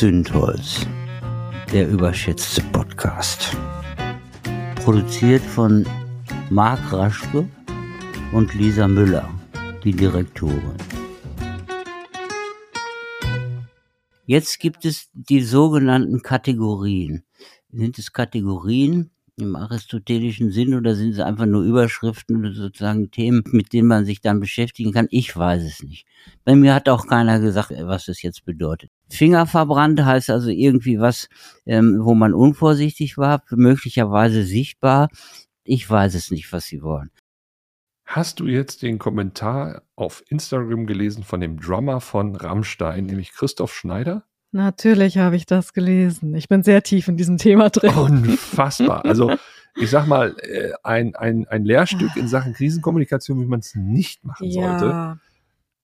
Zündholz, der überschätzte Podcast. Produziert von Marc Raschke und Lisa Müller, die Direktorin. Jetzt gibt es die sogenannten Kategorien. Sind es Kategorien im aristotelischen Sinn oder sind es einfach nur Überschriften oder sozusagen Themen, mit denen man sich dann beschäftigen kann? Ich weiß es nicht. Bei mir hat auch keiner gesagt, was das jetzt bedeutet. Finger verbrannt heißt also irgendwie was, ähm, wo man unvorsichtig war, möglicherweise sichtbar. Ich weiß es nicht, was sie wollen. Hast du jetzt den Kommentar auf Instagram gelesen von dem Drummer von Rammstein, nämlich Christoph Schneider? Natürlich habe ich das gelesen. Ich bin sehr tief in diesem Thema drin. Unfassbar. Also ich sag mal, äh, ein, ein, ein Lehrstück in Sachen Krisenkommunikation, wie man es nicht machen ja. sollte.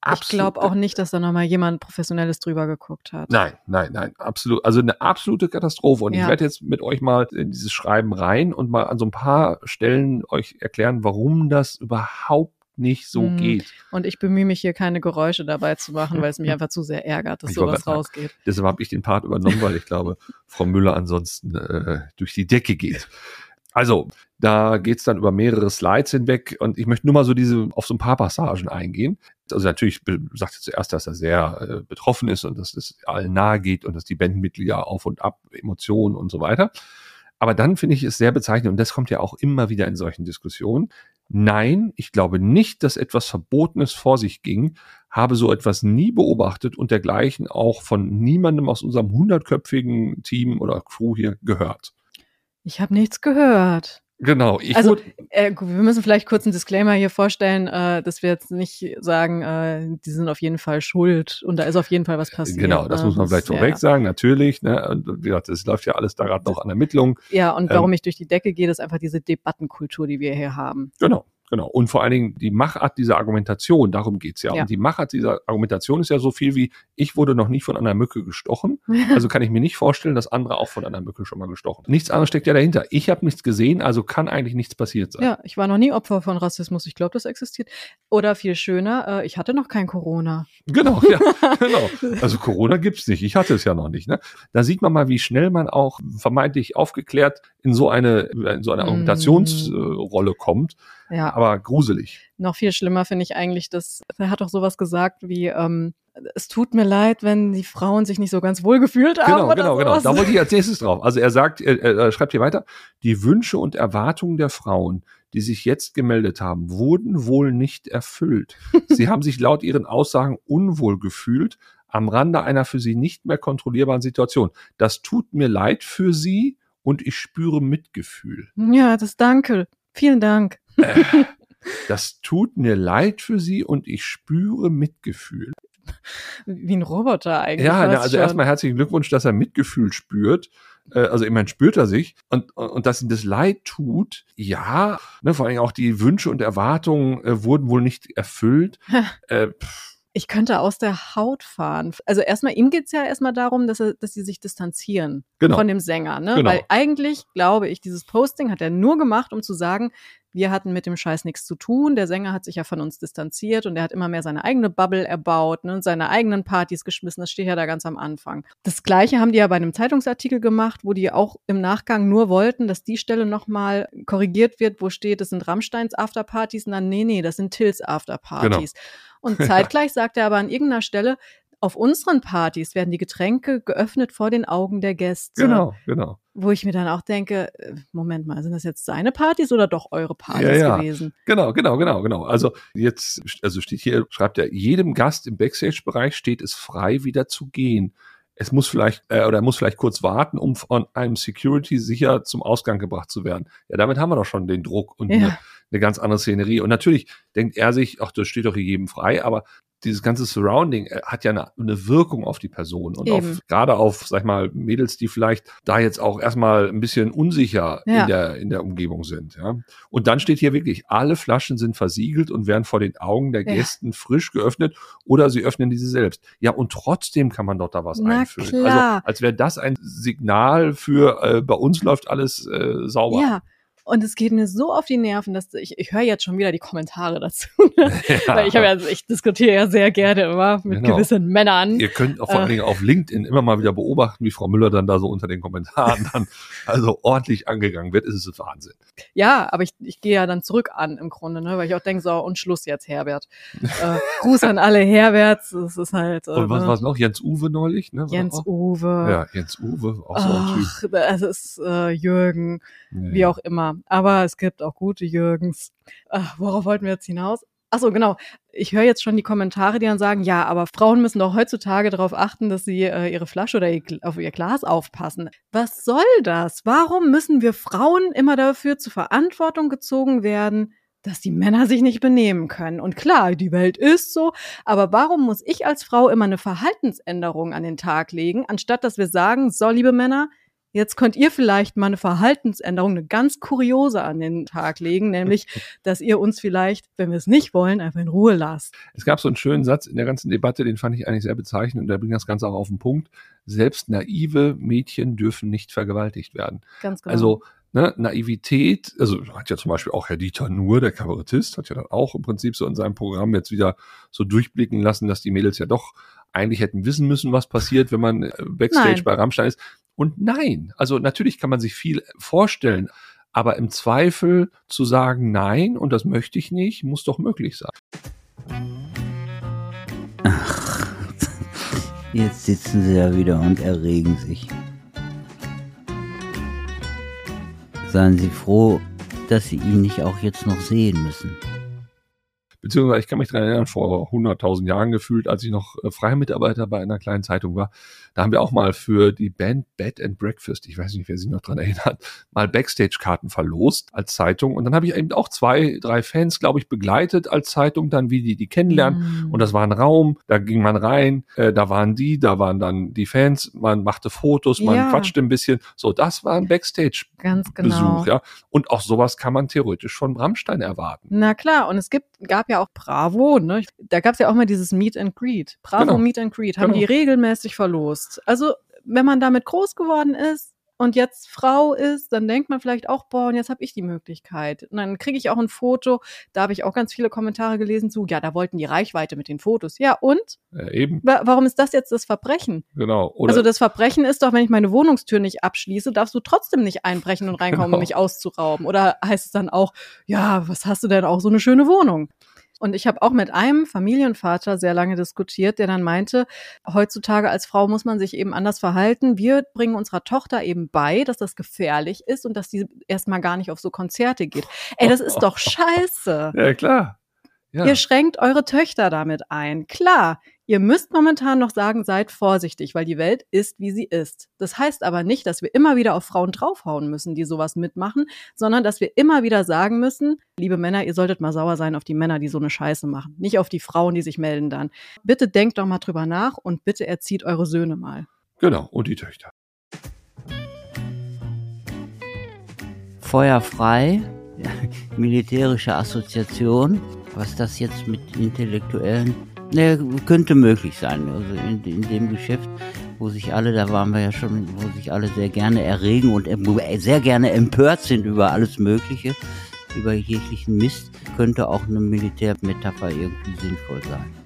Absolut. Ich glaube auch nicht, dass da nochmal jemand Professionelles drüber geguckt hat. Nein, nein, nein, absolut. Also eine absolute Katastrophe. Und ja. ich werde jetzt mit euch mal in dieses Schreiben rein und mal an so ein paar Stellen euch erklären, warum das überhaupt nicht so mm. geht. Und ich bemühe mich hier keine Geräusche dabei zu machen, weil es mich einfach zu sehr ärgert, dass ich sowas rausgeht. Deshalb habe ich den Part übernommen, weil ich glaube, Frau Müller ansonsten äh, durch die Decke geht. Also, da geht's dann über mehrere Slides hinweg und ich möchte nur mal so diese auf so ein paar Passagen eingehen. Also natürlich sagt er zuerst, dass er sehr äh, betroffen ist und dass es allen nahe geht und dass die Bandmitglieder auf und ab, Emotionen und so weiter. Aber dann finde ich es sehr bezeichnend, und das kommt ja auch immer wieder in solchen Diskussionen. Nein, ich glaube nicht, dass etwas Verbotenes vor sich ging, habe so etwas nie beobachtet und dergleichen auch von niemandem aus unserem hundertköpfigen Team oder Crew hier gehört. Ich habe nichts gehört. Genau. Ich also äh, wir müssen vielleicht kurz einen Disclaimer hier vorstellen, äh, dass wir jetzt nicht sagen, äh, die sind auf jeden Fall schuld und da ist auf jeden Fall was passiert. Genau, das ne? muss man vielleicht vorweg ja. sagen, natürlich. Ne? Und wie gesagt, das läuft ja alles da gerade noch an Ermittlungen. Ja, und warum ähm, ich durch die Decke gehe, ist einfach diese Debattenkultur, die wir hier haben. Genau. Genau. Und vor allen Dingen die Machart dieser Argumentation, darum geht's ja. ja. Und die Machart dieser Argumentation ist ja so viel wie, ich wurde noch nie von einer Mücke gestochen. Also kann ich mir nicht vorstellen, dass andere auch von einer Mücke schon mal gestochen. Nichts anderes steckt ja dahinter. Ich habe nichts gesehen, also kann eigentlich nichts passiert sein. Ja, ich war noch nie Opfer von Rassismus. Ich glaube, das existiert. Oder viel schöner, äh, ich hatte noch kein Corona. Genau, ja, genau. Also Corona gibt's nicht. Ich hatte es ja noch nicht. Ne? Da sieht man mal, wie schnell man auch vermeintlich aufgeklärt in so eine, in so eine mm. Argumentationsrolle kommt. Ja. Aber gruselig. Noch viel schlimmer finde ich eigentlich, dass er hat doch sowas gesagt wie, ähm, es tut mir leid, wenn die Frauen sich nicht so ganz wohl gefühlt haben. Genau, genau, genau. Da wollte ich als nächstes drauf. Also er sagt, er, er schreibt hier weiter, die Wünsche und Erwartungen der Frauen, die sich jetzt gemeldet haben, wurden wohl nicht erfüllt. Sie haben sich laut ihren Aussagen unwohl gefühlt am Rande einer für sie nicht mehr kontrollierbaren Situation. Das tut mir leid für sie und ich spüre Mitgefühl. Ja, das danke. Vielen Dank. Äh, das tut mir leid für sie und ich spüre Mitgefühl. Wie ein Roboter eigentlich. Ja, na, also erstmal herzlichen Glückwunsch, dass er Mitgefühl spürt. Äh, also immerhin spürt er sich und, und, und dass ihm das leid tut, ja, ne, vor allem auch die Wünsche und Erwartungen äh, wurden wohl nicht erfüllt. äh, ich könnte aus der Haut fahren. Also erstmal, ihm geht's ja erstmal darum, dass, er, dass sie sich distanzieren genau. von dem Sänger. Ne? Genau. Weil eigentlich, glaube ich, dieses Posting hat er nur gemacht, um zu sagen, wir hatten mit dem Scheiß nichts zu tun. Der Sänger hat sich ja von uns distanziert und er hat immer mehr seine eigene Bubble erbaut ne, und seine eigenen Partys geschmissen. Das steht ja da ganz am Anfang. Das Gleiche haben die ja bei einem Zeitungsartikel gemacht, wo die auch im Nachgang nur wollten, dass die Stelle nochmal korrigiert wird, wo steht, das sind Rammsteins Afterpartys. Dann, nee, nee, das sind Tills Afterpartys. Genau. Und zeitgleich sagt er aber an irgendeiner Stelle, auf unseren Partys werden die Getränke geöffnet vor den Augen der Gäste. Genau, genau. Wo ich mir dann auch denke, äh, Moment mal, sind das jetzt seine Partys oder doch eure Partys ja, ja. gewesen? Genau, genau, genau, genau. Also jetzt, also steht hier, schreibt er, jedem Gast im Backstage-Bereich steht es frei, wieder zu gehen. Es muss vielleicht, äh, oder er muss vielleicht kurz warten, um von einem Security sicher zum Ausgang gebracht zu werden. Ja, damit haben wir doch schon den Druck und ja. eine, eine ganz andere Szenerie. Und natürlich denkt er sich, ach, das steht doch hier jedem frei, aber dieses ganze Surrounding äh, hat ja eine, eine Wirkung auf die Person und auf, gerade auf, sag ich mal, Mädels, die vielleicht da jetzt auch erstmal ein bisschen unsicher ja. in der, in der Umgebung sind, ja. Und dann steht hier wirklich, alle Flaschen sind versiegelt und werden vor den Augen der Gästen ja. frisch geöffnet oder sie öffnen diese selbst. Ja, und trotzdem kann man doch da was Na einfüllen. Klar. Also, als wäre das ein Signal für, äh, bei uns läuft alles äh, sauber. Ja. Und es geht mir so auf die Nerven, dass ich, ich höre jetzt schon wieder die Kommentare dazu. Ja. Weil ich habe ja, ich diskutiere ja sehr gerne immer mit genau. gewissen Männern. Ihr könnt auch vor allen Dingen auf LinkedIn immer mal wieder beobachten, wie Frau Müller dann da so unter den Kommentaren dann also ordentlich angegangen wird. Es ist Wahnsinn. Ja, aber ich, ich gehe ja dann zurück an im Grunde, ne? weil ich auch denke, so, und Schluss jetzt, Herbert. äh, Gruß an alle Herberts. Es ist halt. Äh, und was ne? war noch? Jens Uwe neulich, ne? Jens Uwe. Ja, Jens Uwe, auch so ein Typ. Es ist äh, Jürgen, ja, wie auch immer. Aber es gibt auch gute Jürgens. Ach, worauf wollten wir jetzt hinaus? Ach so, genau. Ich höre jetzt schon die Kommentare, die dann sagen, ja, aber Frauen müssen doch heutzutage darauf achten, dass sie äh, ihre Flasche oder ihr, auf ihr Glas aufpassen. Was soll das? Warum müssen wir Frauen immer dafür zur Verantwortung gezogen werden, dass die Männer sich nicht benehmen können? Und klar, die Welt ist so, aber warum muss ich als Frau immer eine Verhaltensänderung an den Tag legen, anstatt dass wir sagen, so, liebe Männer, Jetzt könnt ihr vielleicht mal eine Verhaltensänderung, eine ganz kuriose an den Tag legen, nämlich, dass ihr uns vielleicht, wenn wir es nicht wollen, einfach in Ruhe lasst. Es gab so einen schönen Satz in der ganzen Debatte, den fand ich eigentlich sehr bezeichnend und der bringt das Ganze auch auf den Punkt. Selbst naive Mädchen dürfen nicht vergewaltigt werden. Ganz genau. Also Ne, Naivität, also hat ja zum Beispiel auch Herr Dieter Nuhr, der Kabarettist, hat ja dann auch im Prinzip so in seinem Programm jetzt wieder so durchblicken lassen, dass die Mädels ja doch eigentlich hätten wissen müssen, was passiert, wenn man äh, Backstage Nein. bei Rammstein ist. Und nein, also natürlich kann man sich viel vorstellen, aber im Zweifel zu sagen, nein, und das möchte ich nicht, muss doch möglich sein. Ach, jetzt sitzen sie da wieder und erregen sich. Seien Sie froh, dass Sie ihn nicht auch jetzt noch sehen müssen beziehungsweise ich kann mich daran erinnern, vor 100.000 Jahren gefühlt, als ich noch äh, freier Mitarbeiter bei einer kleinen Zeitung war, da haben wir auch mal für die Band Bed and Breakfast, ich weiß nicht, wer sich noch dran erinnert, mal Backstage-Karten verlost als Zeitung und dann habe ich eben auch zwei, drei Fans, glaube ich, begleitet als Zeitung, dann wie die die kennenlernen mm. und das war ein Raum, da ging man rein, äh, da waren die, da waren dann die Fans, man machte Fotos, man ja. quatschte ein bisschen, so, das war ein Backstage-Besuch, genau. ja, und auch sowas kann man theoretisch von Bramstein erwarten. Na klar, und es gibt, gab ja auch Bravo, ne? Da gab es ja auch mal dieses Meet and Greet. Bravo genau. Meet and Greet haben genau. die regelmäßig verlost. Also, wenn man damit groß geworden ist, und jetzt Frau ist, dann denkt man vielleicht auch, boah, und jetzt habe ich die Möglichkeit. Und dann kriege ich auch ein Foto, da habe ich auch ganz viele Kommentare gelesen zu, ja, da wollten die Reichweite mit den Fotos. Ja, und? Ja, eben. Warum ist das jetzt das Verbrechen? Genau. Oder also das Verbrechen ist doch, wenn ich meine Wohnungstür nicht abschließe, darfst du trotzdem nicht einbrechen und reinkommen, genau. um mich auszurauben. Oder heißt es dann auch, ja, was hast du denn auch so eine schöne Wohnung? Und ich habe auch mit einem Familienvater sehr lange diskutiert, der dann meinte, heutzutage als Frau muss man sich eben anders verhalten. Wir bringen unserer Tochter eben bei, dass das gefährlich ist und dass die erstmal gar nicht auf so Konzerte geht. Ey, das ist doch scheiße. Ja, klar. Ja. Ihr schränkt eure Töchter damit ein. Klar, Ihr müsst momentan noch sagen, seid vorsichtig, weil die Welt ist, wie sie ist. Das heißt aber nicht, dass wir immer wieder auf Frauen draufhauen müssen, die sowas mitmachen, sondern dass wir immer wieder sagen müssen, liebe Männer, ihr solltet mal sauer sein auf die Männer, die so eine Scheiße machen, nicht auf die Frauen, die sich melden dann. Bitte denkt doch mal drüber nach und bitte erzieht eure Söhne mal. Genau, und die Töchter. Feuerfrei, militärische Assoziation, was das jetzt mit intellektuellen Ne, könnte möglich sein. Also in, in, dem Geschäft, wo sich alle, da waren wir ja schon, wo sich alle sehr gerne erregen und äh, sehr gerne empört sind über alles Mögliche, über jeglichen Mist, könnte auch eine Militärmetapher irgendwie sinnvoll sein.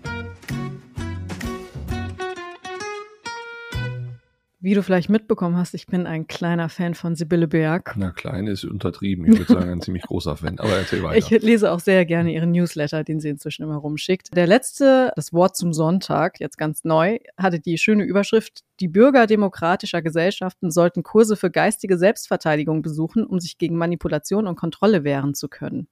Wie du vielleicht mitbekommen hast, ich bin ein kleiner Fan von Sibylle Berg. Na, klein ist untertrieben. Ich würde sagen, ein ziemlich großer Fan. Aber erzähl weiter. Ich lese auch sehr gerne ihren Newsletter, den sie inzwischen immer rumschickt. Der letzte, das Wort zum Sonntag, jetzt ganz neu, hatte die schöne Überschrift, die Bürger demokratischer Gesellschaften sollten Kurse für geistige Selbstverteidigung besuchen, um sich gegen Manipulation und Kontrolle wehren zu können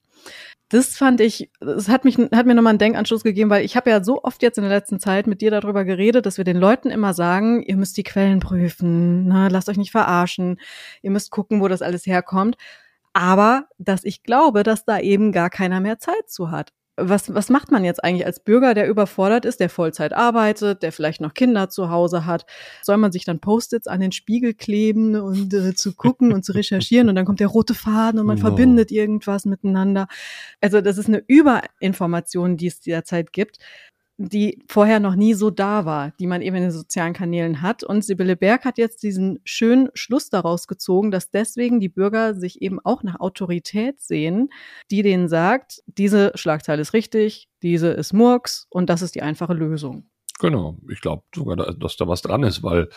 das fand ich, es hat mich, hat mir nochmal einen Denkanschluss gegeben, weil ich habe ja so oft jetzt in der letzten Zeit mit dir darüber geredet, dass wir den Leuten immer sagen, ihr müsst die Quellen prüfen, na, lasst euch nicht verarschen, ihr müsst gucken, wo das alles herkommt. Aber dass ich glaube, dass da eben gar keiner mehr Zeit zu hat was, was macht man jetzt eigentlich als Bürger, der überfordert ist, der Vollzeit arbeitet, der vielleicht noch Kinder zu Hause hat? Soll man sich dann Post-its an den Spiegel kleben und äh, zu gucken und zu recherchieren und dann kommt der rote Faden und man genau. verbindet irgendwas miteinander? Also das ist eine Überinformation, die es derzeit gibt. Die vorher noch nie so da war, die man eben in den sozialen Kanälen hat. Und Sibylle Berg hat jetzt diesen schönen Schluss daraus gezogen, dass deswegen die Bürger sich eben auch nach Autorität sehen, die denen sagt, diese Schlagzeile ist richtig, diese ist Murks und das ist die einfache Lösung. Genau, ich glaube sogar, dass da was dran ist, weil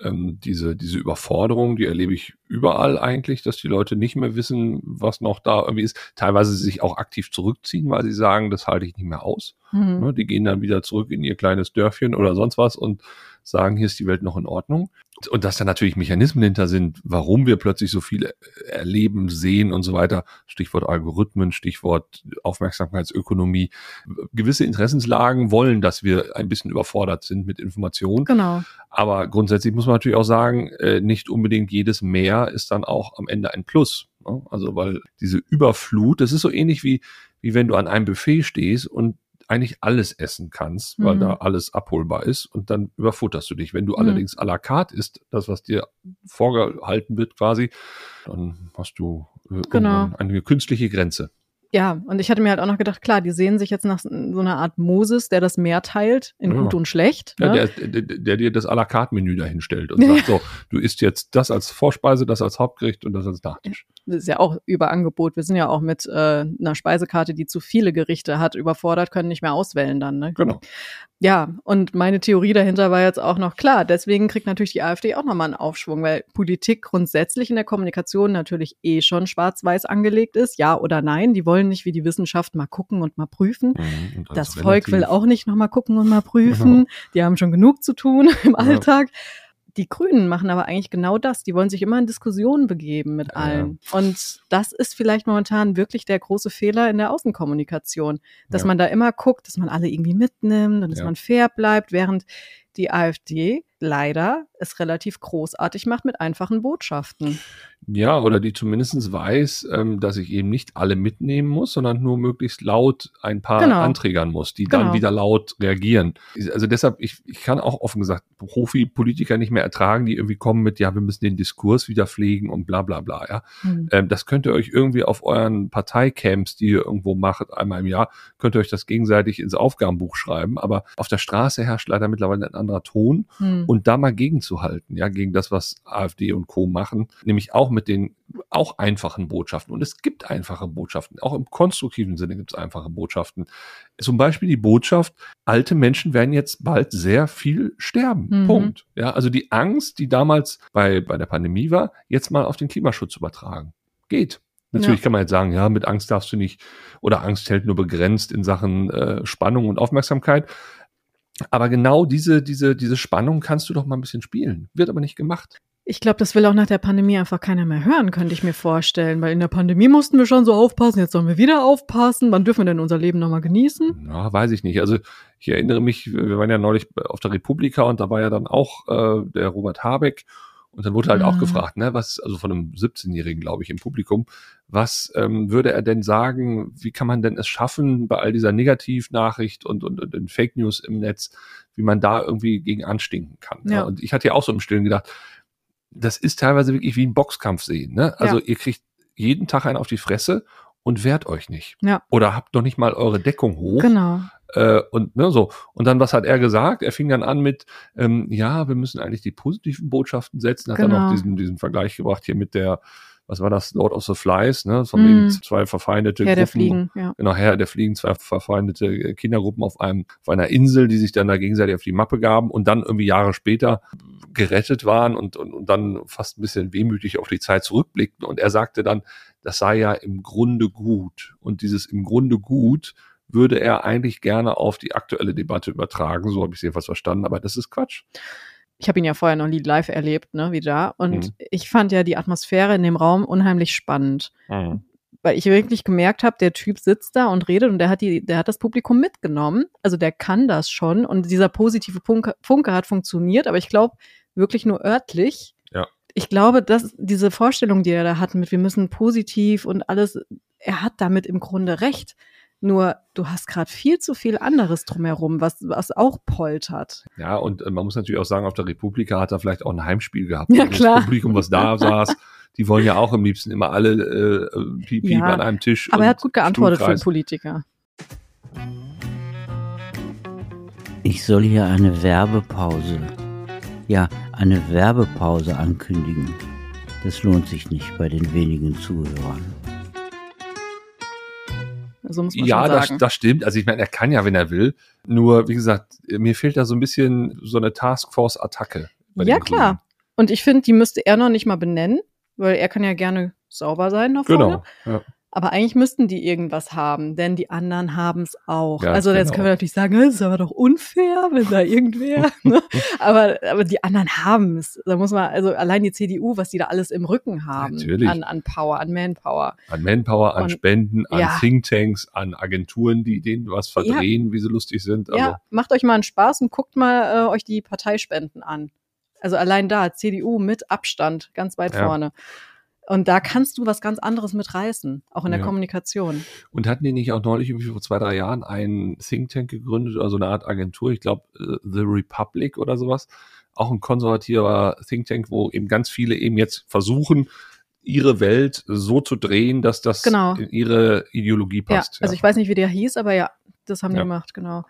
ähm, diese, diese Überforderung, die erlebe ich überall eigentlich, dass die Leute nicht mehr wissen, was noch da irgendwie ist. Teilweise sich auch aktiv zurückziehen, weil sie sagen, das halte ich nicht mehr aus. Mhm. Ne, die gehen dann wieder zurück in ihr kleines Dörfchen oder sonst was und sagen, hier ist die Welt noch in Ordnung. Und dass da natürlich Mechanismen hinter sind, warum wir plötzlich so viel erleben, sehen und so weiter. Stichwort Algorithmen, Stichwort Aufmerksamkeitsökonomie. Gewisse Interessenslagen wollen, dass wir ein bisschen überfordert sind mit Informationen. Genau. Aber grundsätzlich muss man natürlich auch sagen, äh, nicht unbedingt jedes Mehr ist dann auch am Ende ein Plus. Ne? Also weil diese Überflut, das ist so ähnlich wie, wie wenn du an einem Buffet stehst und eigentlich alles essen kannst, weil mhm. da alles abholbar ist und dann überfutterst du dich. Wenn du mhm. allerdings à la carte isst, das, was dir vorgehalten wird quasi, dann hast du äh, genau. eine künstliche Grenze. Ja, und ich hatte mir halt auch noch gedacht, klar, die sehen sich jetzt nach so einer Art Moses, der das Meer teilt in ja. gut und schlecht. Ja, ne? der, der, der, dir das à la carte Menü dahinstellt und sagt so, du isst jetzt das als Vorspeise, das als Hauptgericht und das als Nachtisch. Das ist ja auch Überangebot. Wir sind ja auch mit äh, einer Speisekarte, die zu viele Gerichte hat, überfordert, können nicht mehr auswählen dann. Ne? Genau. Ja, und meine Theorie dahinter war jetzt auch noch klar. Deswegen kriegt natürlich die AfD auch nochmal einen Aufschwung, weil Politik grundsätzlich in der Kommunikation natürlich eh schon schwarz-weiß angelegt ist. Ja oder nein. Die wollen nicht wie die Wissenschaft mal gucken und mal prüfen. Mhm, das, das Volk will auch nicht nochmal gucken und mal prüfen. Genau. Die haben schon genug zu tun im ja. Alltag die Grünen machen aber eigentlich genau das. Die wollen sich immer in Diskussionen begeben mit allen. Ja. Und das ist vielleicht momentan wirklich der große Fehler in der Außenkommunikation, dass ja. man da immer guckt, dass man alle irgendwie mitnimmt und dass man fair bleibt, während die AfD leider es relativ großartig macht mit einfachen Botschaften. Ja, oder die zumindest weiß, ähm, dass ich eben nicht alle mitnehmen muss, sondern nur möglichst laut ein paar genau. anträgern muss, die genau. dann wieder laut reagieren. Also deshalb, ich, ich kann auch offen gesagt Profi-Politiker nicht mehr ertragen, die irgendwie kommen mit, ja, wir müssen den Diskurs wieder pflegen und bla bla bla. Ja. Mhm. Ähm, das könnt ihr euch irgendwie auf euren Parteicamps, die ihr irgendwo macht, einmal im Jahr, könnt ihr euch das gegenseitig ins Aufgabenbuch schreiben. Aber auf der Straße herrscht leider mittlerweile ein anderer Ton. Mhm. Und da mal gegenzuhalten, ja, gegen das, was AfD und Co. machen, nämlich auch mit den auch einfachen Botschaften. Und es gibt einfache Botschaften. Auch im konstruktiven Sinne gibt es einfache Botschaften. Zum Beispiel die Botschaft, alte Menschen werden jetzt bald sehr viel sterben. Mhm. Punkt. Ja, also die Angst, die damals bei, bei der Pandemie war, jetzt mal auf den Klimaschutz übertragen. Geht. Natürlich ja. kann man jetzt sagen, ja, mit Angst darfst du nicht, oder Angst hält nur begrenzt in Sachen äh, Spannung und Aufmerksamkeit. Aber genau diese, diese, diese Spannung kannst du doch mal ein bisschen spielen. Wird aber nicht gemacht. Ich glaube, das will auch nach der Pandemie einfach keiner mehr hören, könnte ich mir vorstellen. Weil in der Pandemie mussten wir schon so aufpassen, jetzt sollen wir wieder aufpassen. Wann dürfen wir denn unser Leben nochmal genießen? Ja, weiß ich nicht. Also ich erinnere mich, wir waren ja neulich auf der Republika und da war ja dann auch äh, der Robert Habeck und dann wurde halt mhm. auch gefragt, ne, was, also von einem 17-Jährigen, glaube ich, im Publikum, was ähm, würde er denn sagen, wie kann man denn es schaffen, bei all dieser Negativnachricht und, und, und den Fake News im Netz, wie man da irgendwie gegen anstinken kann. Ja. ja. Und ich hatte ja auch so im Stillen gedacht, das ist teilweise wirklich wie ein Boxkampf sehen. Ne? Also ja. ihr kriegt jeden Tag einen auf die Fresse und wehrt euch nicht. Ja. Oder habt noch nicht mal eure Deckung hoch. Genau. Äh, und ne, so. Und dann, was hat er gesagt? Er fing dann an mit, ähm, ja, wir müssen eigentlich die positiven Botschaften setzen. Hat genau. dann noch diesen, diesen Vergleich gebracht hier mit der, was war das, Lord of the Flies, ne? Von mm. zwei verfeindete Herr Gruppen. Der Fliegen, ja. Genau, Herr der Fliegen, zwei verfeindete Kindergruppen auf einem, auf einer Insel, die sich dann da gegenseitig auf die Mappe gaben und dann irgendwie Jahre später gerettet waren und, und, und dann fast ein bisschen wehmütig auf die Zeit zurückblickten. Und er sagte dann, das sei ja im Grunde gut. Und dieses im Grunde gut würde er eigentlich gerne auf die aktuelle Debatte übertragen. So habe ich es jedenfalls verstanden, aber das ist Quatsch. Ich habe ihn ja vorher noch nie live erlebt, ne, wie da. Und mhm. ich fand ja die Atmosphäre in dem Raum unheimlich spannend. Mhm. Weil ich wirklich gemerkt habe, der Typ sitzt da und redet und der hat die, der hat das Publikum mitgenommen. Also der kann das schon und dieser positive Funke, Funke hat funktioniert, aber ich glaube wirklich nur örtlich. Ja. Ich glaube, dass diese Vorstellung, die er da hat mit, wir müssen positiv und alles, er hat damit im Grunde recht. Nur du hast gerade viel zu viel anderes drumherum, was, was auch poltert. Ja, und äh, man muss natürlich auch sagen, auf der Republika hat er vielleicht auch ein Heimspiel gehabt. Ja, klar. Das Publikum, was da saß, die wollen ja auch am liebsten immer alle äh, piep, piep ja, an einem Tisch. Aber er hat gut geantwortet für einen Politiker. Ich soll hier eine Werbepause, ja, eine Werbepause ankündigen. Das lohnt sich nicht bei den wenigen Zuhörern. So muss man ja, das, das stimmt. Also ich meine, er kann ja, wenn er will. Nur, wie gesagt, mir fehlt da so ein bisschen so eine Taskforce-Attacke. Ja, klar. Und ich finde, die müsste er noch nicht mal benennen, weil er kann ja gerne sauber sein nach vorne. Genau. Ja. Aber eigentlich müssten die irgendwas haben, denn die anderen haben es auch. Ja, also genau. jetzt können wir natürlich sagen, das ist aber doch unfair, wenn da irgendwer. ne? aber, aber die anderen haben es. Da muss man, also allein die CDU, was die da alles im Rücken haben. Natürlich. An, an Power, an Manpower. An Manpower, an Und, Spenden, an ja. Thinktanks, an Agenturen, die denen was verdrehen, ja. wie sie lustig sind. Also. Ja, macht euch mal einen Spaß und guckt mal äh, euch die Parteispenden an. Also allein da, CDU mit Abstand, ganz weit vorne. Und da kannst du was ganz anderes mitreißen, auch in der ja. Kommunikation. Und hatten die nicht auch neulich irgendwie vor zwei, drei Jahren einen Think Tank gegründet oder so eine Art Agentur? Ich glaube, äh, The Republic oder sowas. Auch ein konservativer Think Tank, wo eben ganz viele eben jetzt versuchen, ihre Welt so zu drehen, dass das genau. in ihre Ideologie passt. Ja, also ich weiß nicht, wie der hieß, aber ja, das haben ja. die gemacht, genau.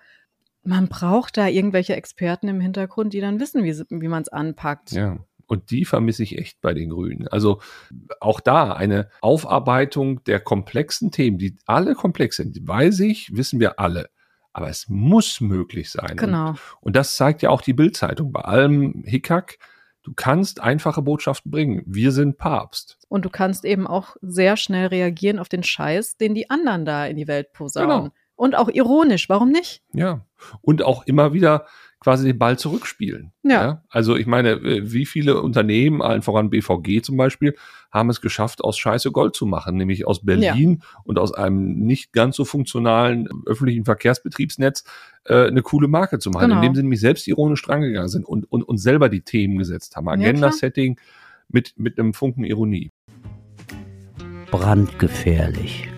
Man braucht da irgendwelche Experten im Hintergrund, die dann wissen, wie, wie man es anpackt. Ja. Und die vermisse ich echt bei den Grünen. Also auch da eine Aufarbeitung der komplexen Themen, die alle komplex sind, weiß ich, wissen wir alle. Aber es muss möglich sein. Genau. Und, und das zeigt ja auch die Bildzeitung bei allem Hickhack. Du kannst einfache Botschaften bringen. Wir sind Papst. Und du kannst eben auch sehr schnell reagieren auf den Scheiß, den die anderen da in die Welt posaunen. Genau. Und auch ironisch, warum nicht? Ja. Und auch immer wieder quasi den Ball zurückspielen. Ja. ja. Also ich meine, äh, wie viele Unternehmen, allen voran BVG zum Beispiel, haben es geschafft, aus Scheiße Gold zu machen, nämlich aus Berlin ja. und aus einem nicht ganz so funktionalen öffentlichen Verkehrsbetriebsnetz äh, eine coole Marke zu machen, genau. indem sie nämlich selbst ironisch drangegangen sind und, und, und selber die Themen gesetzt haben. Agenda-Setting mit, mit einem Funken Ironie. Brandgefährlich.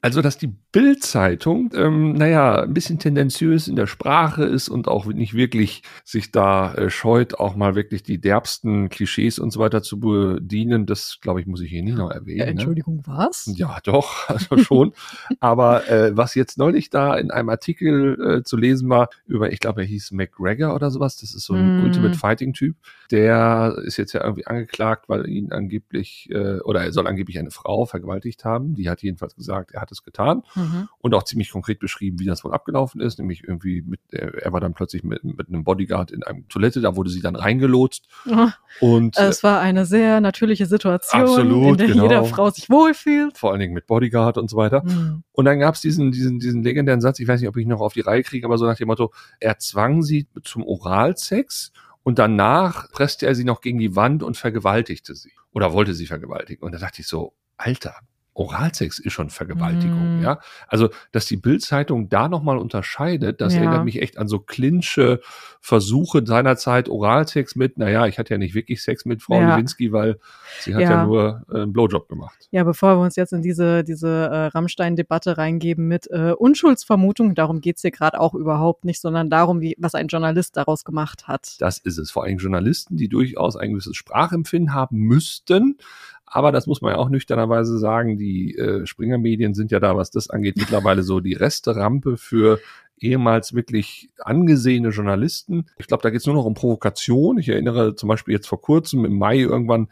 Also, dass die Bild-Zeitung, ähm, naja, ein bisschen tendenziös in der Sprache ist und auch nicht wirklich sich da äh, scheut, auch mal wirklich die derbsten Klischees und so weiter zu bedienen, das, glaube ich, muss ich hier nicht noch erwähnen. Äh, Entschuldigung, ne? was? Ja, doch, also schon. Aber äh, was jetzt neulich da in einem Artikel äh, zu lesen war, über, ich glaube, er hieß McGregor oder sowas, das ist so ein mm. Ultimate Fighting-Typ, der ist jetzt ja irgendwie angeklagt, weil ihn angeblich, äh, oder er soll angeblich eine Frau vergewaltigt haben. Die hat jedenfalls gesagt, er hat es getan mhm. und auch ziemlich konkret beschrieben, wie das wohl abgelaufen ist. Nämlich irgendwie mit, er war dann plötzlich mit, mit einem Bodyguard in einem Toilette, da wurde sie dann reingelotst. Oh. Und es war eine sehr natürliche Situation, absolut, in der genau. jede Frau sich wohlfühlt. Vor allen Dingen mit Bodyguard und so weiter. Mhm. Und dann gab es diesen, diesen, diesen legendären Satz, ich weiß nicht, ob ich noch auf die Reihe kriege, aber so nach dem Motto, er zwang sie zum Oralsex und danach presste er sie noch gegen die Wand und vergewaltigte sie. Oder wollte sie vergewaltigen. Und da dachte ich so, Alter, Oralsex ist schon Vergewaltigung, mm. ja. Also, dass die Bildzeitung da nochmal unterscheidet, das ja. erinnert mich echt an so klinische Versuche seinerzeit Oralsex mit, naja, ich hatte ja nicht wirklich Sex mit Frau ja. Lewinsky, weil sie hat ja, ja nur äh, einen Blowjob gemacht. Ja, bevor wir uns jetzt in diese, diese äh, Rammstein-Debatte reingeben mit äh, Unschuldsvermutung, darum geht's hier gerade auch überhaupt nicht, sondern darum, wie, was ein Journalist daraus gemacht hat. Das ist es. Vor allem Journalisten, die durchaus ein gewisses Sprachempfinden haben müssten, aber das muss man ja auch nüchternerweise sagen, die äh, Springer-Medien sind ja da, was das angeht, mittlerweile so die Resterampe für ehemals wirklich angesehene Journalisten. Ich glaube, da geht es nur noch um Provokation. Ich erinnere zum Beispiel jetzt vor kurzem im Mai irgendwann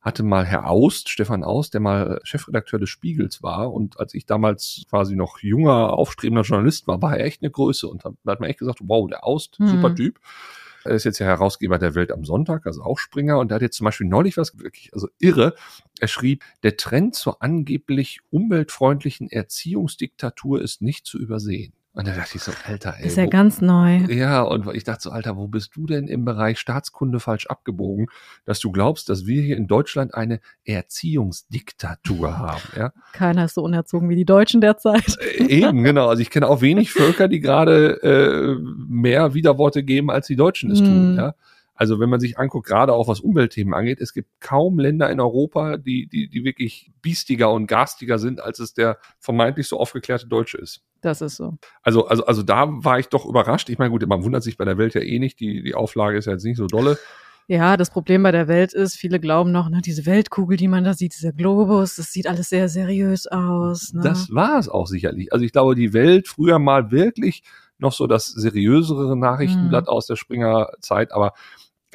hatte mal Herr Aust, Stefan Aust, der mal Chefredakteur des Spiegels war und als ich damals quasi noch junger, aufstrebender Journalist war, war er echt eine Größe und da hat man echt gesagt, wow, der Aust, mhm. super Typ. Er ist jetzt ja Herausgeber der Welt am Sonntag, also auch Springer. Und er hat jetzt zum Beispiel neulich was wirklich, also irre. Er schrieb, der Trend zur angeblich umweltfreundlichen Erziehungsdiktatur ist nicht zu übersehen. Und da dachte ich so, Alter, ey. Ist ja wo, ganz neu. Ja, und ich dachte so, Alter, wo bist du denn im Bereich Staatskunde falsch abgebogen, dass du glaubst, dass wir hier in Deutschland eine Erziehungsdiktatur haben, ja? Keiner ist so unerzogen wie die Deutschen derzeit. Äh, eben, genau. Also ich kenne auch wenig Völker, die gerade äh, mehr Widerworte geben, als die Deutschen es tun, hm. ja? Also wenn man sich anguckt, gerade auch was Umweltthemen angeht, es gibt kaum Länder in Europa, die, die, die wirklich biestiger und garstiger sind, als es der vermeintlich so aufgeklärte Deutsche ist. Das ist so. Also, also, also da war ich doch überrascht. Ich meine, gut, man wundert sich bei der Welt ja eh nicht. Die, die Auflage ist ja jetzt nicht so dolle. Ja, das Problem bei der Welt ist, viele glauben noch, ne, diese Weltkugel, die man da sieht, dieser Globus, das sieht alles sehr seriös aus. Ne? Das war es auch sicherlich. Also ich glaube, die Welt früher mal wirklich noch so das seriösere Nachrichtenblatt mhm. aus der Springer-Zeit, aber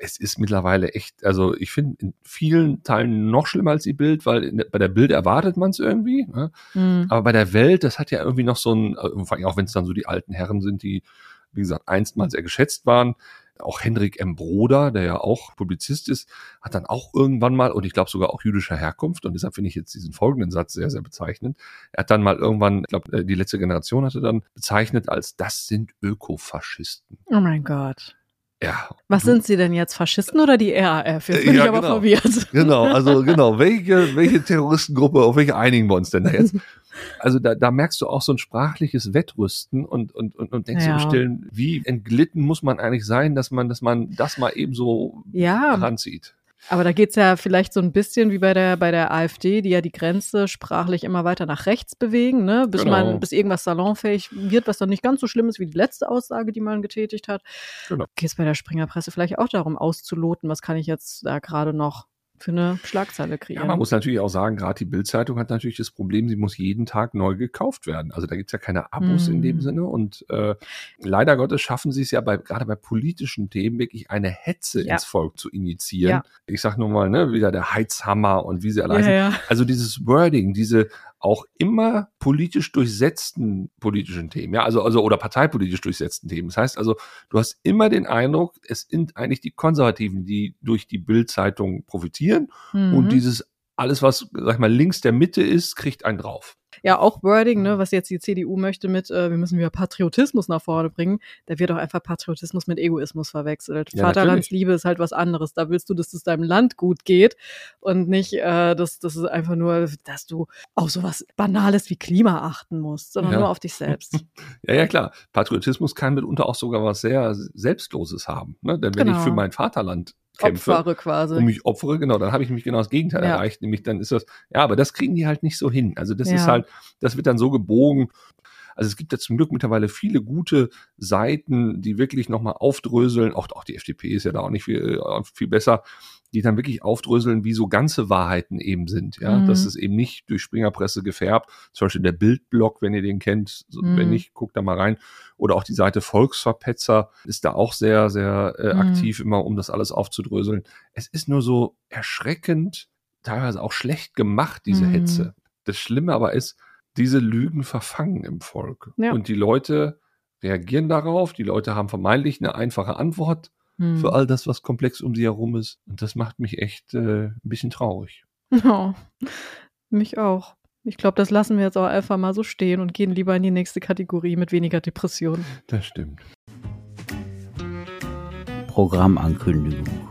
es ist mittlerweile echt, also ich finde in vielen Teilen noch schlimmer als die Bild, weil der, bei der Bild erwartet man es irgendwie. Ne? Mhm. Aber bei der Welt, das hat ja irgendwie noch so ein, äh, vor allem auch wenn es dann so die alten Herren sind, die, wie gesagt, einst mal sehr geschätzt waren, auch Hendrik M. Broder, der ja auch Publizist ist, hat dann auch irgendwann mal, und ich glaube sogar auch jüdischer Herkunft, und deshalb finde ich jetzt diesen folgenden Satz sehr, sehr bezeichnend. Er hat dann mal irgendwann, ich glaube, äh, die letzte Generation hatte dann bezeichnet als das sind Ökofaschisten. Oh mein Gott. Ja. Was sind Sie denn jetzt, Faschisten oder die RAF? Jetzt bin ja, ich aber genau. verwirrt. Genau, also genau, welche, welche Terroristengruppe, auf welche einigen wir uns denn da jetzt? Also da, da merkst du auch so ein sprachliches Wettrüsten und, und, und, und denkst ja. im Stillen, wie entglitten muss man eigentlich sein, dass man, dass man das mal eben so ja. ranzieht. Aber da geht's ja vielleicht so ein bisschen wie bei der, bei der AfD, die ja die Grenze sprachlich immer weiter nach rechts bewegen, ne? bis genau. man, bis irgendwas salonfähig wird, was dann nicht ganz so schlimm ist wie die letzte Aussage, die man getätigt hat. Genau. Geht es bei der Springerpresse vielleicht auch darum, auszuloten, was kann ich jetzt da gerade noch für eine Schlagzeile kreieren. Ja, man muss natürlich auch sagen, gerade die Bildzeitung hat natürlich das Problem, sie muss jeden Tag neu gekauft werden. Also da gibt's ja keine Abos mm. in dem mhm. Sinne. Und äh, leider Gottes schaffen sie es ja bei, gerade bei politischen Themen wirklich eine Hetze ja. ins Volk zu initiieren. Ja. Ich sag nur mal, ne, wieder der Heizhammer und wie sie allein ja, ja. Also dieses Wording, diese auch immer politisch durchsetzten politischen Themen, ja, also, also oder parteipolitisch durchsetzten Themen. Das heißt also, du hast immer den Eindruck, es sind eigentlich die Konservativen, die durch die Bildzeitung profitieren mhm. und dieses alles, was, sag ich mal, links der Mitte ist, kriegt einen drauf ja auch Wording, ne, was jetzt die CDU möchte mit, äh, wir müssen wieder Patriotismus nach vorne bringen, da wird auch einfach Patriotismus mit Egoismus verwechselt. Ja, Vaterlandsliebe ist halt was anderes. Da willst du, dass es deinem Land gut geht und nicht, äh, dass das ist einfach nur, dass du auf sowas Banales wie Klima achten musst, sondern ja. nur auf dich selbst. ja, ja, klar. Patriotismus kann mitunter auch sogar was sehr Selbstloses haben. Ne? Denn wenn genau. ich für mein Vaterland kämpfe, opfere quasi. um mich opfere, genau, dann habe ich nämlich genau das Gegenteil ja. erreicht, nämlich dann ist das, ja, aber das kriegen die halt nicht so hin. Also das ja. ist halt, das wird dann so gebogen. Also es gibt ja zum Glück mittlerweile viele gute Seiten, die wirklich nochmal aufdröseln. Auch, auch die FDP ist ja da auch nicht viel, äh, viel besser die dann wirklich aufdröseln, wie so ganze Wahrheiten eben sind. Ja, mhm. das ist eben nicht durch Springerpresse gefärbt. Zum Beispiel der Bildblog, wenn ihr den kennt, mhm. wenn nicht, guckt da mal rein. Oder auch die Seite Volksverpetzer ist da auch sehr, sehr äh, mhm. aktiv immer, um das alles aufzudröseln. Es ist nur so erschreckend, teilweise auch schlecht gemacht, diese mhm. Hetze. Das Schlimme aber ist, diese Lügen verfangen im Volk. Ja. Und die Leute reagieren darauf. Die Leute haben vermeintlich eine einfache Antwort hm. für all das, was komplex um sie herum ist. Und das macht mich echt äh, ein bisschen traurig. Oh, mich auch. Ich glaube, das lassen wir jetzt auch einfach mal so stehen und gehen lieber in die nächste Kategorie mit weniger Depressionen. Das stimmt. Programmankündigung.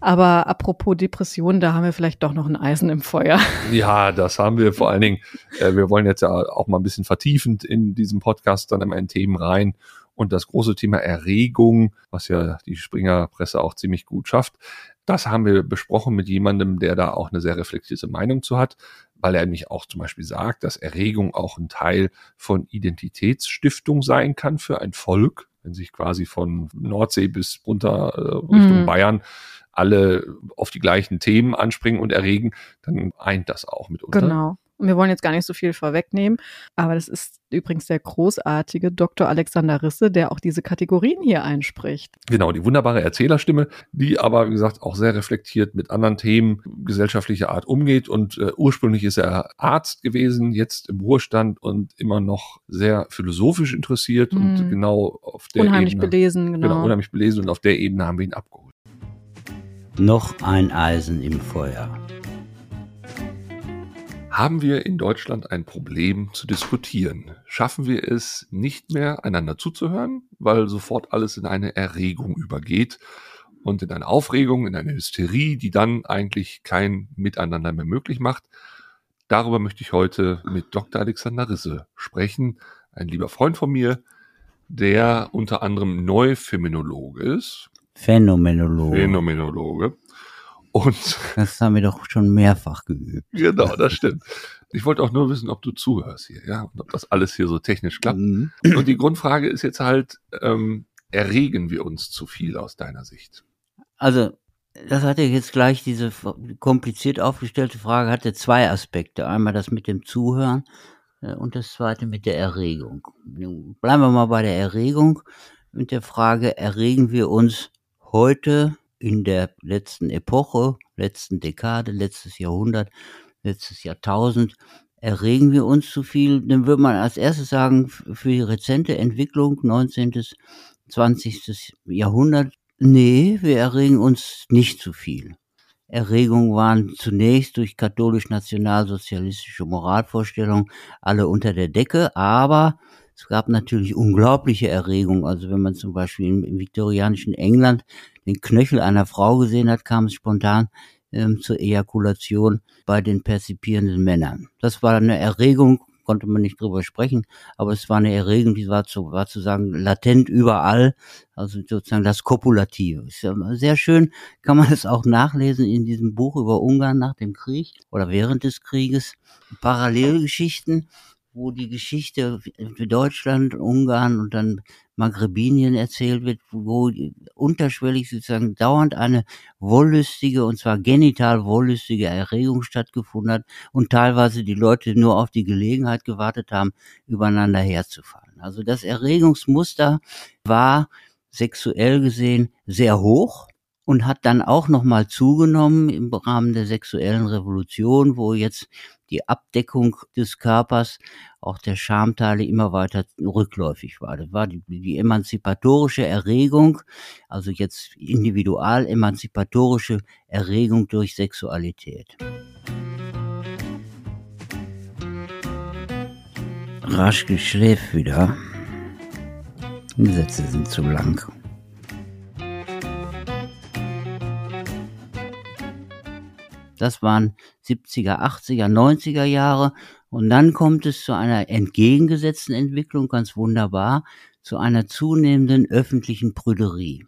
Aber apropos Depressionen, da haben wir vielleicht doch noch ein Eisen im Feuer. Ja, das haben wir vor allen Dingen. Äh, wir wollen jetzt ja auch mal ein bisschen vertiefend in diesem Podcast dann immer in Themen rein. Und das große Thema Erregung, was ja die Springerpresse auch ziemlich gut schafft, das haben wir besprochen mit jemandem, der da auch eine sehr reflektierte Meinung zu hat, weil er nämlich auch zum Beispiel sagt, dass Erregung auch ein Teil von Identitätsstiftung sein kann für ein Volk, wenn sich quasi von Nordsee bis runter äh, Richtung mhm. Bayern alle auf die gleichen Themen anspringen und erregen, dann eint das auch mitunter. Genau. Und wir wollen jetzt gar nicht so viel vorwegnehmen, aber das ist übrigens der großartige Dr. Alexander Risse, der auch diese Kategorien hier einspricht. Genau, die wunderbare Erzählerstimme, die aber, wie gesagt, auch sehr reflektiert mit anderen Themen gesellschaftlicher Art umgeht. Und äh, ursprünglich ist er Arzt gewesen, jetzt im Ruhestand und immer noch sehr philosophisch interessiert mhm. und genau auf der unheimlich Ebene. belesen, genau. genau. Unheimlich belesen und auf der Ebene haben wir ihn abgeholt. Noch ein Eisen im Feuer haben wir in Deutschland ein Problem zu diskutieren? Schaffen wir es nicht mehr, einander zuzuhören, weil sofort alles in eine Erregung übergeht und in eine Aufregung, in eine Hysterie, die dann eigentlich kein Miteinander mehr möglich macht? Darüber möchte ich heute mit Dr. Alexander Risse sprechen, ein lieber Freund von mir, der unter anderem Neufeminologe ist. Phänomenologe. Phänomenologe und das haben wir doch schon mehrfach geübt. Genau, das stimmt. Ich wollte auch nur wissen, ob du zuhörst hier, ja, und ob das alles hier so technisch klappt. Mhm. Und die Grundfrage ist jetzt halt, ähm, erregen wir uns zu viel aus deiner Sicht? Also, das hatte jetzt gleich diese kompliziert aufgestellte Frage, hatte zwei Aspekte. Einmal das mit dem Zuhören äh, und das zweite mit der Erregung. Bleiben wir mal bei der Erregung mit der Frage, erregen wir uns heute in der letzten Epoche, letzten Dekade, letztes Jahrhundert, letztes Jahrtausend, erregen wir uns zu viel, dann würde man als erstes sagen, für die rezente Entwicklung 19. 20. Jahrhundert, nee, wir erregen uns nicht zu viel. Erregungen waren zunächst durch katholisch-nationalsozialistische Moralvorstellungen alle unter der Decke, aber es gab natürlich unglaubliche Erregungen. Also wenn man zum Beispiel im, viktorianischen England den Knöchel einer Frau gesehen hat, kam es spontan ähm, zur Ejakulation bei den perzipierenden Männern. Das war eine Erregung, konnte man nicht drüber sprechen, aber es war eine Erregung, die war zu, war zu sagen latent überall, also sozusagen das Kopulative. Sehr schön, kann man es auch nachlesen in diesem Buch über Ungarn nach dem Krieg oder während des Krieges. Parallelgeschichten, wo die Geschichte Deutschland, Ungarn und dann Maghrebinien erzählt wird, wo unterschwellig sozusagen dauernd eine wollüstige, und zwar genital wollüstige Erregung stattgefunden hat und teilweise die Leute nur auf die Gelegenheit gewartet haben, übereinander herzufallen. Also das Erregungsmuster war sexuell gesehen sehr hoch und hat dann auch nochmal zugenommen im Rahmen der sexuellen Revolution, wo jetzt die Abdeckung des Körpers, auch der Schamteile immer weiter rückläufig war. Das war die, die emanzipatorische Erregung, also jetzt individual emanzipatorische Erregung durch Sexualität. Raschke schläft wieder. Die Sätze sind zu lang. Das waren 70er, 80er, 90er Jahre. Und dann kommt es zu einer entgegengesetzten Entwicklung, ganz wunderbar, zu einer zunehmenden öffentlichen Prüderie.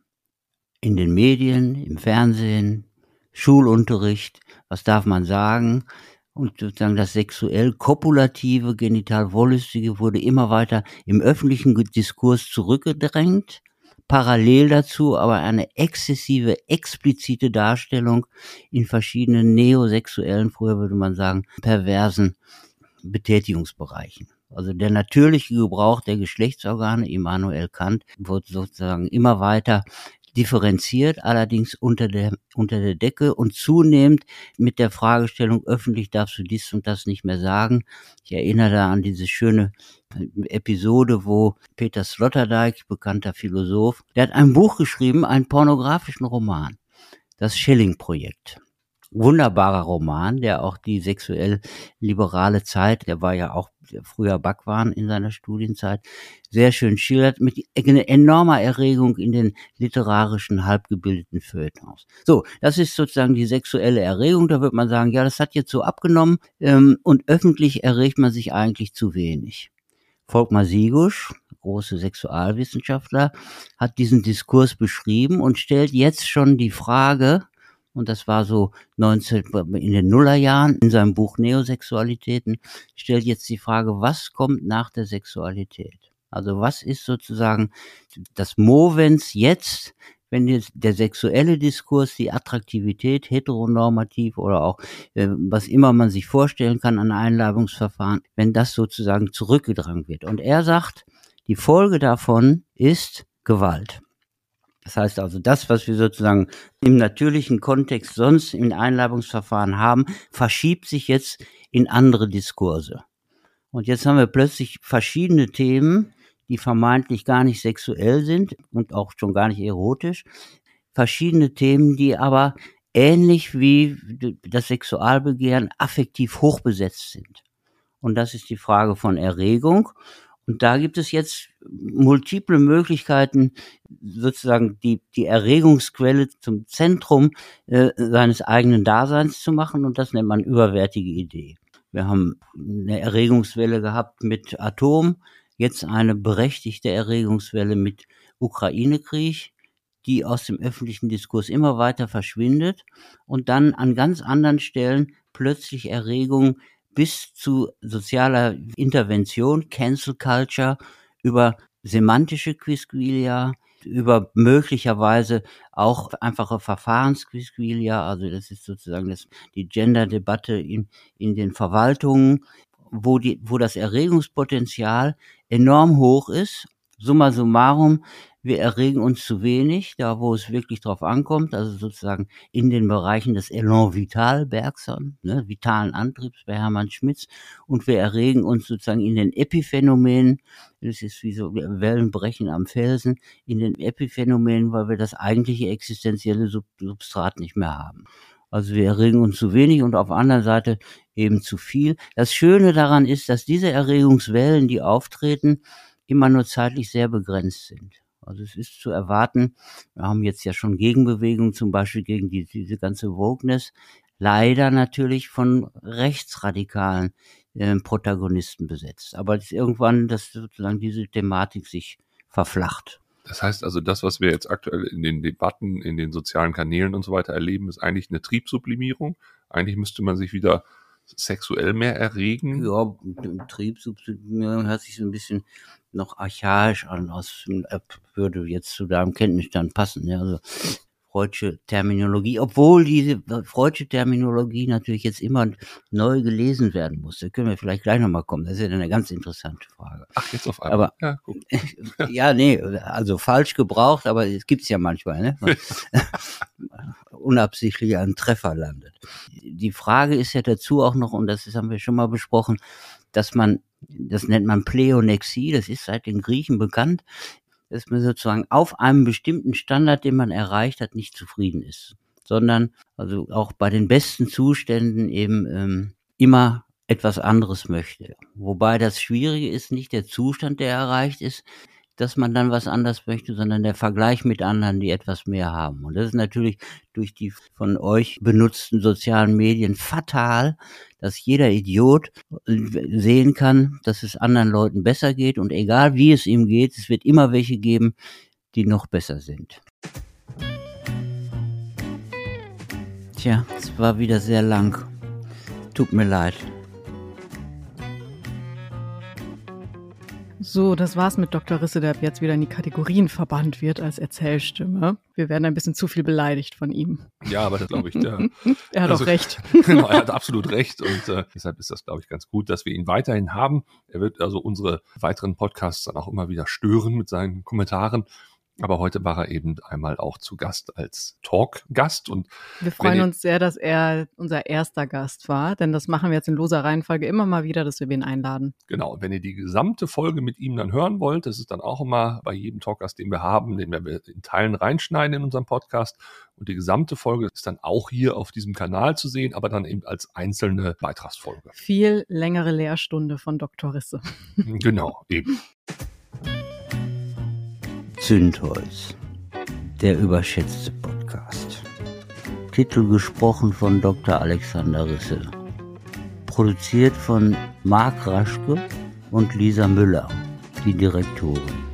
In den Medien, im Fernsehen, Schulunterricht, was darf man sagen? Und sozusagen das sexuell kopulative, genital wollüstige wurde immer weiter im öffentlichen Diskurs zurückgedrängt parallel dazu aber eine exzessive, explizite Darstellung in verschiedenen neosexuellen, früher würde man sagen, perversen Betätigungsbereichen. Also der natürliche Gebrauch der Geschlechtsorgane, Immanuel Kant, wird sozusagen immer weiter differenziert, allerdings unter der, unter der Decke und zunehmend mit der Fragestellung, öffentlich darfst du dies und das nicht mehr sagen. Ich erinnere da an diese schöne Episode, wo Peter Sloterdijk, bekannter Philosoph, der hat ein Buch geschrieben, einen pornografischen Roman, das Schilling-Projekt wunderbarer Roman, der auch die sexuell liberale Zeit, der war ja auch früher Backwaren in seiner Studienzeit, sehr schön schildert, mit enormer Erregung in den literarischen, halbgebildeten Feuilletons. So, das ist sozusagen die sexuelle Erregung, da wird man sagen, ja, das hat jetzt so abgenommen ähm, und öffentlich erregt man sich eigentlich zu wenig. Volkmar Sigusch, große Sexualwissenschaftler, hat diesen Diskurs beschrieben und stellt jetzt schon die Frage, und das war so 19, in den Nullerjahren in seinem Buch Neosexualitäten, stellt jetzt die Frage, was kommt nach der Sexualität? Also was ist sozusagen das Movens jetzt, wenn jetzt der sexuelle Diskurs, die Attraktivität, heteronormativ oder auch äh, was immer man sich vorstellen kann an Einladungsverfahren, wenn das sozusagen zurückgedrängt wird. Und er sagt, die Folge davon ist Gewalt. Das heißt also, das, was wir sozusagen im natürlichen Kontext sonst im Einladungsverfahren haben, verschiebt sich jetzt in andere Diskurse. Und jetzt haben wir plötzlich verschiedene Themen, die vermeintlich gar nicht sexuell sind und auch schon gar nicht erotisch. Verschiedene Themen, die aber ähnlich wie das Sexualbegehren affektiv hochbesetzt sind. Und das ist die Frage von Erregung. Und da gibt es jetzt multiple Möglichkeiten, sozusagen die, die Erregungsquelle zum Zentrum äh, seines eigenen Daseins zu machen. Und das nennt man überwärtige Idee. Wir haben eine Erregungswelle gehabt mit Atom, jetzt eine berechtigte Erregungswelle mit Ukraine-Krieg, die aus dem öffentlichen Diskurs immer weiter verschwindet und dann an ganz anderen Stellen plötzlich Erregung bis zu sozialer Intervention, Cancel Culture, über semantische Quisquilia, über möglicherweise auch einfache Verfahrensquisquilia, also das ist sozusagen das, die Gender-Debatte in, in den Verwaltungen, wo, die, wo das Erregungspotenzial enorm hoch ist. Summa summarum, wir erregen uns zu wenig, da wo es wirklich drauf ankommt, also sozusagen in den Bereichen des Elan Vital Bergson, ne, vitalen Antriebs bei Hermann Schmitz, und wir erregen uns sozusagen in den Epiphänomenen, das ist wie so Wellenbrechen am Felsen, in den Epiphänomenen, weil wir das eigentliche existenzielle Substrat nicht mehr haben. Also wir erregen uns zu wenig und auf der anderen Seite eben zu viel. Das Schöne daran ist, dass diese Erregungswellen, die auftreten, immer nur zeitlich sehr begrenzt sind. Also es ist zu erwarten, wir haben jetzt ja schon Gegenbewegungen, zum Beispiel gegen die, diese ganze Wokeness, leider natürlich von rechtsradikalen äh, Protagonisten besetzt. Aber es ist irgendwann, dass sozusagen diese Thematik sich verflacht. Das heißt also, das, was wir jetzt aktuell in den Debatten, in den sozialen Kanälen und so weiter erleben, ist eigentlich eine Triebsublimierung. Eigentlich müsste man sich wieder sexuell mehr erregen. Ja, Triebsublimierung hört sich so ein bisschen noch archaisch an, aus, äh, würde jetzt zu deinem Kenntnisstand passen. Ja, also Freudsche Terminologie, obwohl diese Freudsche Terminologie natürlich jetzt immer neu gelesen werden muss. Da können wir vielleicht gleich nochmal kommen. Das ist ja eine ganz interessante Frage. Ach, jetzt auf einmal. Aber, ja, guck. ja, nee, also falsch gebraucht, aber es gibt's ja manchmal, ne? unabsichtlich einen Treffer landet. Die Frage ist ja dazu auch noch, und das haben wir schon mal besprochen, dass man das nennt man Pleonexie, das ist seit den Griechen bekannt, dass man sozusagen auf einem bestimmten Standard, den man erreicht hat, nicht zufrieden ist, sondern also auch bei den besten Zuständen eben ähm, immer etwas anderes möchte. Wobei das Schwierige ist nicht der Zustand, der erreicht ist, dass man dann was anders möchte, sondern der Vergleich mit anderen, die etwas mehr haben. Und das ist natürlich durch die von euch benutzten sozialen Medien fatal, dass jeder Idiot sehen kann, dass es anderen Leuten besser geht und egal wie es ihm geht, es wird immer welche geben, die noch besser sind. Tja, es war wieder sehr lang. Tut mir leid. So, das war's mit Dr. Risse, der ab jetzt wieder in die Kategorien verbannt wird als Erzählstimme. Wir werden ein bisschen zu viel beleidigt von ihm. Ja, aber das glaube ich. Ja. er hat also, auch recht. genau, er hat absolut recht und äh, deshalb ist das, glaube ich, ganz gut, dass wir ihn weiterhin haben. Er wird also unsere weiteren Podcasts dann auch immer wieder stören mit seinen Kommentaren. Aber heute war er eben einmal auch zu Gast als Talk-Gast. Und wir freuen uns sehr, dass er unser erster Gast war, denn das machen wir jetzt in loser Reihenfolge immer mal wieder, dass wir ihn einladen. Genau. Und wenn ihr die gesamte Folge mit ihm dann hören wollt, das ist dann auch immer bei jedem Talk-Gast, den wir haben, den wir in Teilen reinschneiden in unserem Podcast. Und die gesamte Folge ist dann auch hier auf diesem Kanal zu sehen, aber dann eben als einzelne Beitragsfolge. Viel längere Lehrstunde von Dr. Risse. Genau, eben. Zündholz, der überschätzte Podcast. Titel gesprochen von Dr. Alexander Risse. Produziert von Marc Raschke und Lisa Müller, die Direktorin.